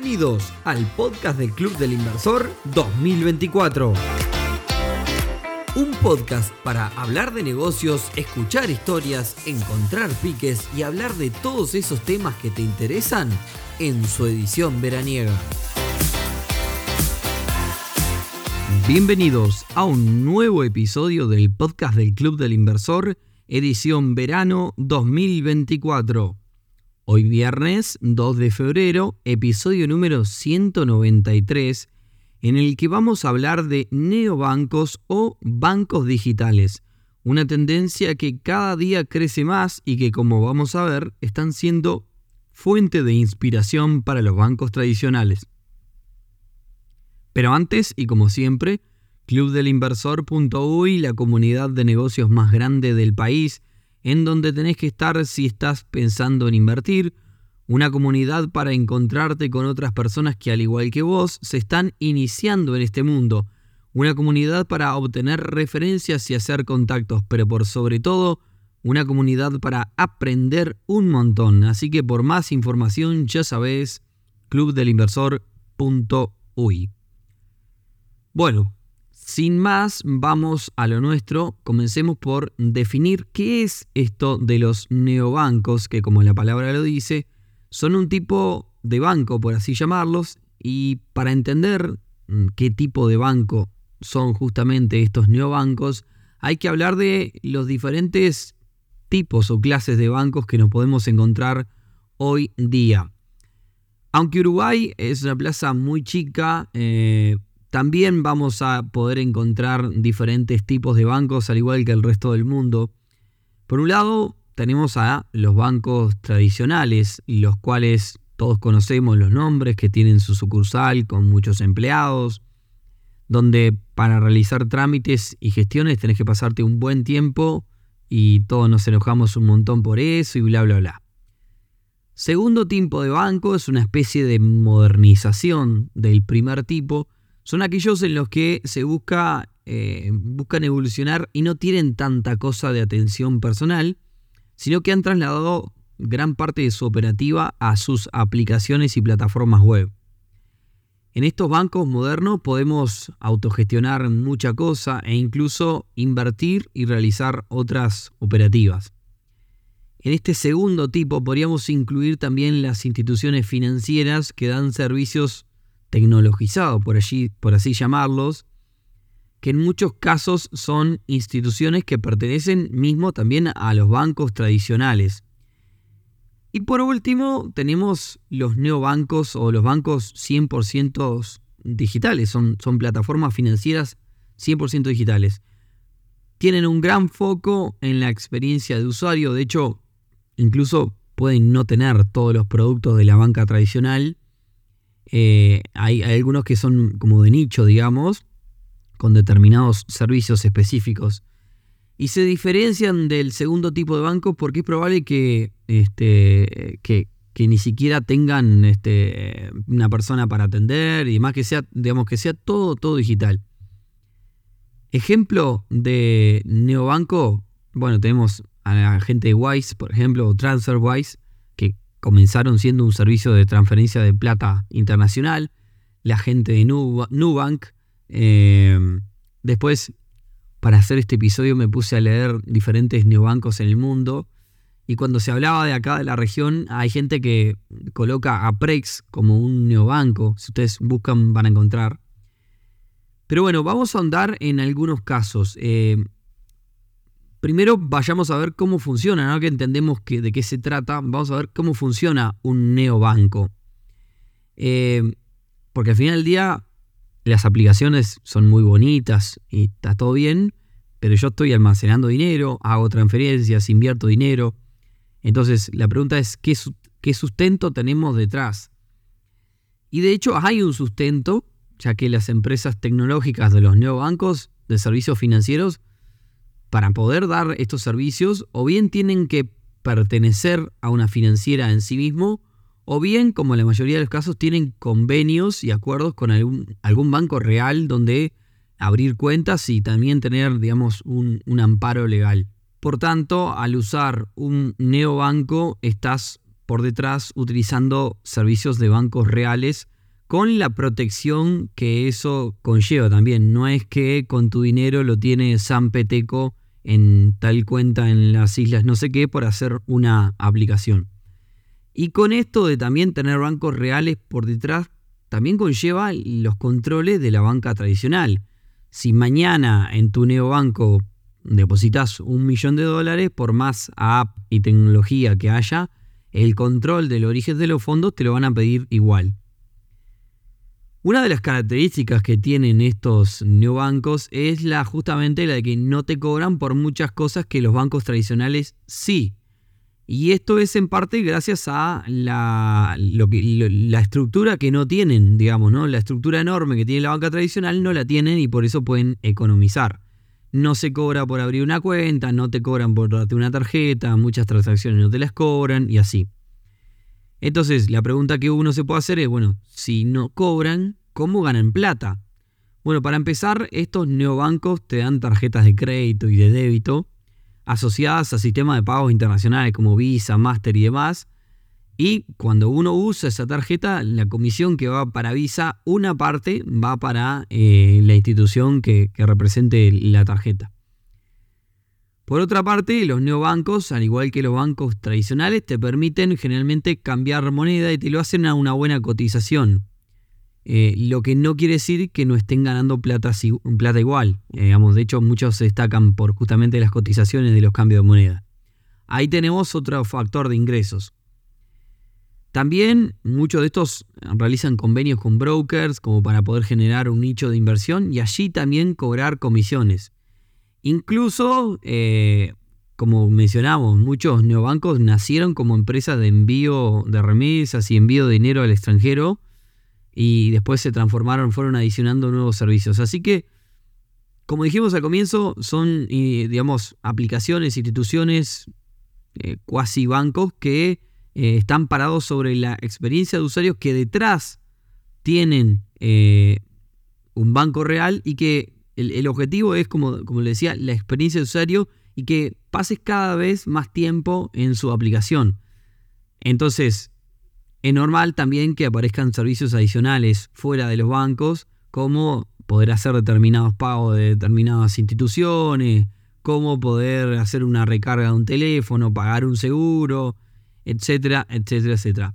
Bienvenidos al podcast del Club del Inversor 2024. Un podcast para hablar de negocios, escuchar historias, encontrar piques y hablar de todos esos temas que te interesan en su edición veraniega. Bienvenidos a un nuevo episodio del podcast del Club del Inversor, edición verano 2024. Hoy viernes 2 de febrero, episodio número 193, en el que vamos a hablar de neobancos o bancos digitales, una tendencia que cada día crece más y que como vamos a ver están siendo fuente de inspiración para los bancos tradicionales. Pero antes, y como siempre, clubdelinversor.uy, la comunidad de negocios más grande del país, en donde tenés que estar si estás pensando en invertir, una comunidad para encontrarte con otras personas que al igual que vos se están iniciando en este mundo, una comunidad para obtener referencias y hacer contactos, pero por sobre todo una comunidad para aprender un montón. Así que por más información ya sabés, clubdelinversor.uy. Bueno, sin más, vamos a lo nuestro. Comencemos por definir qué es esto de los neobancos, que como la palabra lo dice, son un tipo de banco, por así llamarlos, y para entender mm, qué tipo de banco son justamente estos neobancos, hay que hablar de los diferentes tipos o clases de bancos que nos podemos encontrar hoy día. Aunque Uruguay es una plaza muy chica, eh, también vamos a poder encontrar diferentes tipos de bancos al igual que el resto del mundo. Por un lado, tenemos a los bancos tradicionales, los cuales todos conocemos los nombres, que tienen su sucursal con muchos empleados, donde para realizar trámites y gestiones tenés que pasarte un buen tiempo y todos nos enojamos un montón por eso y bla, bla, bla. Segundo tipo de banco es una especie de modernización del primer tipo, son aquellos en los que se busca, eh, buscan evolucionar y no tienen tanta cosa de atención personal, sino que han trasladado gran parte de su operativa a sus aplicaciones y plataformas web. En estos bancos modernos podemos autogestionar mucha cosa e incluso invertir y realizar otras operativas. En este segundo tipo podríamos incluir también las instituciones financieras que dan servicios tecnologizados, por, allí, por así llamarlos, que en muchos casos son instituciones que pertenecen mismo también a los bancos tradicionales. Y por último tenemos los neobancos o los bancos 100% digitales, son, son plataformas financieras 100% digitales. Tienen un gran foco en la experiencia de usuario, de hecho incluso pueden no tener todos los productos de la banca tradicional, eh, hay, algunos que son como de nicho, digamos, con determinados servicios específicos. Y se diferencian del segundo tipo de bancos porque es probable que, este, que, ni siquiera tengan este, una persona para atender y más que sea, digamos, que sea todo, todo digital. Ejemplo de neobanco, bueno, tenemos a la gente de Wise, por ejemplo, o TransferWise, comenzaron siendo un servicio de transferencia de plata internacional, la gente de Nubank. Eh, después, para hacer este episodio me puse a leer diferentes neobancos en el mundo. Y cuando se hablaba de acá de la región, hay gente que coloca a Prex como un neobanco. Si ustedes buscan, van a encontrar. Pero bueno, vamos a ahondar en algunos casos. Eh, primero vayamos a ver cómo funciona, ¿no? que entendemos que, de qué se trata, vamos a ver cómo funciona un neobanco. Eh, porque al final del día las aplicaciones son muy bonitas y está todo bien, pero yo estoy almacenando dinero, hago transferencias, invierto dinero. Entonces la pregunta es, ¿qué, qué sustento tenemos detrás? Y de hecho hay un sustento, ya que las empresas tecnológicas de los neobancos de servicios financieros para poder dar estos servicios o bien tienen que pertenecer a una financiera en sí mismo o bien, como en la mayoría de los casos, tienen convenios y acuerdos con algún, banco real donde abrir cuentas y también tener, digamos, un, un amparo legal. Por tanto, al usar un neobanco, estás por detrás utilizando servicios de bancos reales con la protección que eso conlleva también. No es que con tu dinero lo tiene San Peteco en tal cuenta en las islas no sé qué por hacer una aplicación. Y con esto de también tener bancos reales por detrás, también conlleva los controles de la banca tradicional. Si mañana en tu neobanco depositas un millón de dólares, por más app y tecnología que haya, el control del origen de los fondos te lo van a pedir igual. Una de las características que tienen estos neobancos es la, justamente la de que no te cobran por muchas cosas que los bancos tradicionales sí. Y esto es en parte gracias a la, la estructura que no tienen, digamos, ¿no? La estructura enorme que tiene la banca tradicional no la tienen y por eso pueden economizar. No se cobra por abrir una cuenta, no te cobran por darte una tarjeta, muchas transacciones no te las cobran y así. Entonces, la pregunta que uno se puede hacer es, bueno, si no cobran, ¿cómo ganan plata? Bueno, para empezar, estos neobancos te dan tarjetas de crédito y de débito asociadas a sistemas de pagos internacionales como Visa, Master y demás. Y cuando uno usa esa tarjeta, la comisión que va para Visa, una parte va para eh, la institución que represente la tarjeta. Por otra parte, los neobancos, al igual que los bancos tradicionales, te permiten generalmente cambiar moneda y te lo hacen a una buena cotización. Eh, lo que no quiere decir que no estén ganando plata, igual. Eh, digamos, de hecho, muchos se destacan por justamente las cotizaciones de los cambios de moneda. Ahí tenemos otro factor de ingresos. También muchos de estos realizan convenios con brokers como para poder generar un nicho de inversión y allí también cobrar comisiones. Incluso, eh, como mencionamos, muchos neobancos nacieron como empresas de envío de remesas y envío de dinero al extranjero y después se transformaron, fueron adicionando nuevos servicios. Así que, como dijimos al comienzo, son, digamos, aplicaciones, instituciones, eh, cuasi bancos que eh, están parados sobre la experiencia de usuarios que detrás tienen un banco real y que el, objetivo es, como, como le decía, la experiencia de usuario y que pases cada vez más tiempo en su aplicación. Entonces, es normal también que aparezcan servicios adicionales fuera de los bancos, como poder hacer determinados pagos de determinadas instituciones, cómo poder hacer una recarga de un teléfono, pagar un seguro, etcétera, etcétera, etcétera.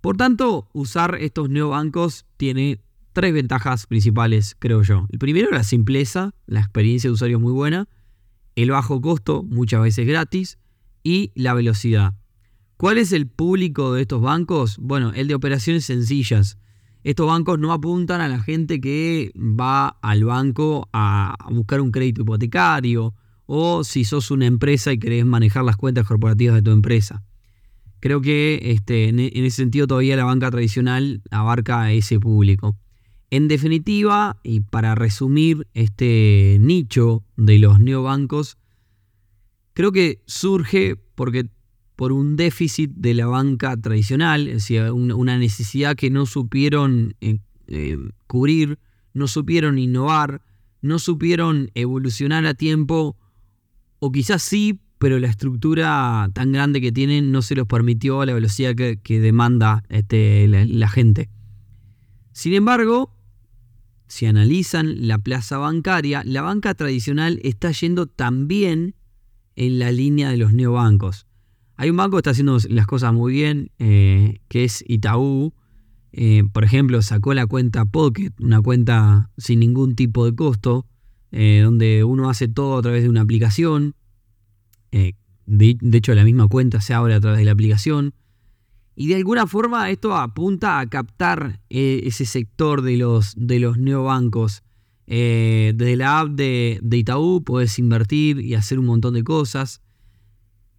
Por tanto, usar estos neobancos tiene tres ventajas principales, creo yo. El primero, la simpleza, la experiencia de usuario es muy buena, el bajo costo, muchas veces gratis, y la velocidad. ¿Cuál es el público de estos bancos? Bueno, el de operaciones sencillas. Estos bancos no apuntan a la gente que va al banco a buscar un crédito hipotecario o si sos una empresa y querés manejar las cuentas corporativas de tu empresa. Creo que este, en ese sentido todavía la banca tradicional abarca a ese público. En definitiva, y para resumir este nicho de los neobancos, creo que surge porque por un déficit de la banca tradicional, es decir, una necesidad que no supieron eh, eh, cubrir, no supieron innovar, no supieron evolucionar a tiempo, o quizás sí, pero la estructura tan grande que tienen no se los permitió a la velocidad que, demanda este, la gente. Sin embargo, si analizan la plaza bancaria, la banca tradicional está yendo también en la línea de los neobancos. Hay un banco que está haciendo las cosas muy bien, eh, que es Itaú. Eh, por ejemplo, sacó la cuenta Pocket, una cuenta sin ningún tipo de costo, eh, donde uno hace todo a través de una aplicación. de, hecho, la misma cuenta se abre a través de la aplicación. Y de alguna forma esto apunta a captar eh, ese sector de los, de los neobancos. Eh, desde la app de, Itaú puedes invertir y hacer un montón de cosas.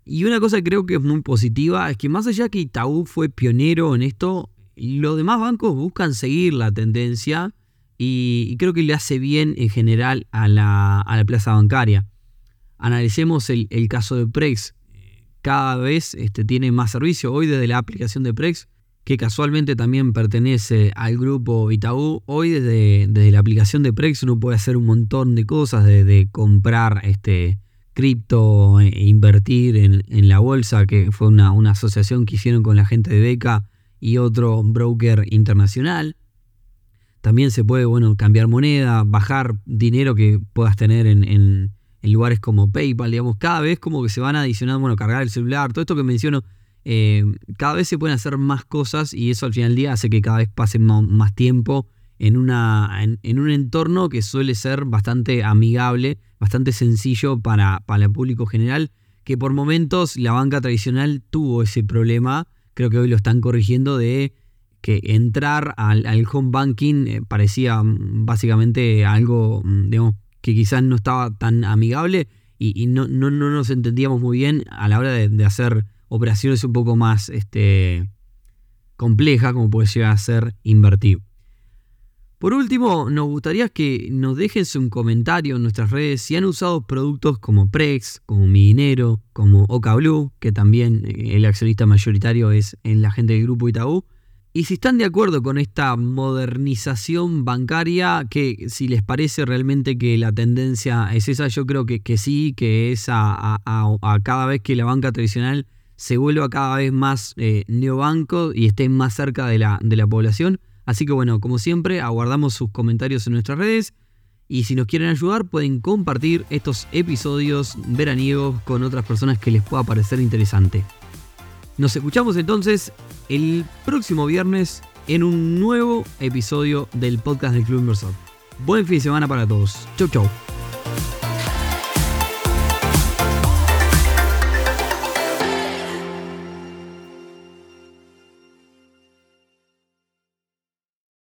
Y una cosa que creo que es muy positiva es que más allá que Itaú fue pionero en esto, los demás bancos buscan seguir la tendencia y, creo que le hace bien en general a la, plaza bancaria. Analicemos el, el caso de Prex cada vez este, tiene más servicio. Hoy desde la aplicación de Prex, que casualmente también pertenece al grupo Itaú, hoy desde, desde la aplicación de Prex uno puede hacer un montón de cosas, de, comprar este, cripto, e invertir en, la bolsa, que fue una, una asociación que hicieron con la gente de Beca y otro broker internacional. También se puede, bueno, cambiar moneda, bajar dinero que puedas tener en, en, lugares como PayPal, digamos, cada vez como que se van adicionando, bueno, cargar el celular, todo esto que menciono, eh, cada vez se pueden hacer más cosas y eso al final del día hace que cada vez pase más tiempo en, una, en, un entorno que suele ser bastante amigable, bastante sencillo para, para el público general, que por momentos la banca tradicional tuvo ese problema, creo que hoy lo están corrigiendo de que entrar al, home banking eh, parecía mm, básicamente algo, mm, digamos, que quizás no estaba tan amigable y, no, no, nos entendíamos muy bien a la hora de, hacer operaciones un poco más este, complejas, como puede llegar a ser invertir. Por último, nos gustaría que nos dejen un comentario en nuestras redes si han usado productos como Prex, como Mi Dinero, como Oca Blue, que también eh, el accionista mayoritario es en la gente del grupo Itaú, y si están de acuerdo con esta modernización bancaria, que si les parece realmente que la tendencia es esa, yo creo que, sí, que es a, cada vez que la banca tradicional se vuelva cada vez más eh, neobanco y esté más cerca de la, de la población. Así que bueno, como siempre, aguardamos sus comentarios en nuestras redes. Y si nos quieren ayudar, pueden compartir estos episodios veraniegos con otras personas que les pueda parecer interesante. Nos escuchamos entonces el próximo viernes en un nuevo episodio del podcast del Club Inversor. Buen fin de semana para todos. Chau chau.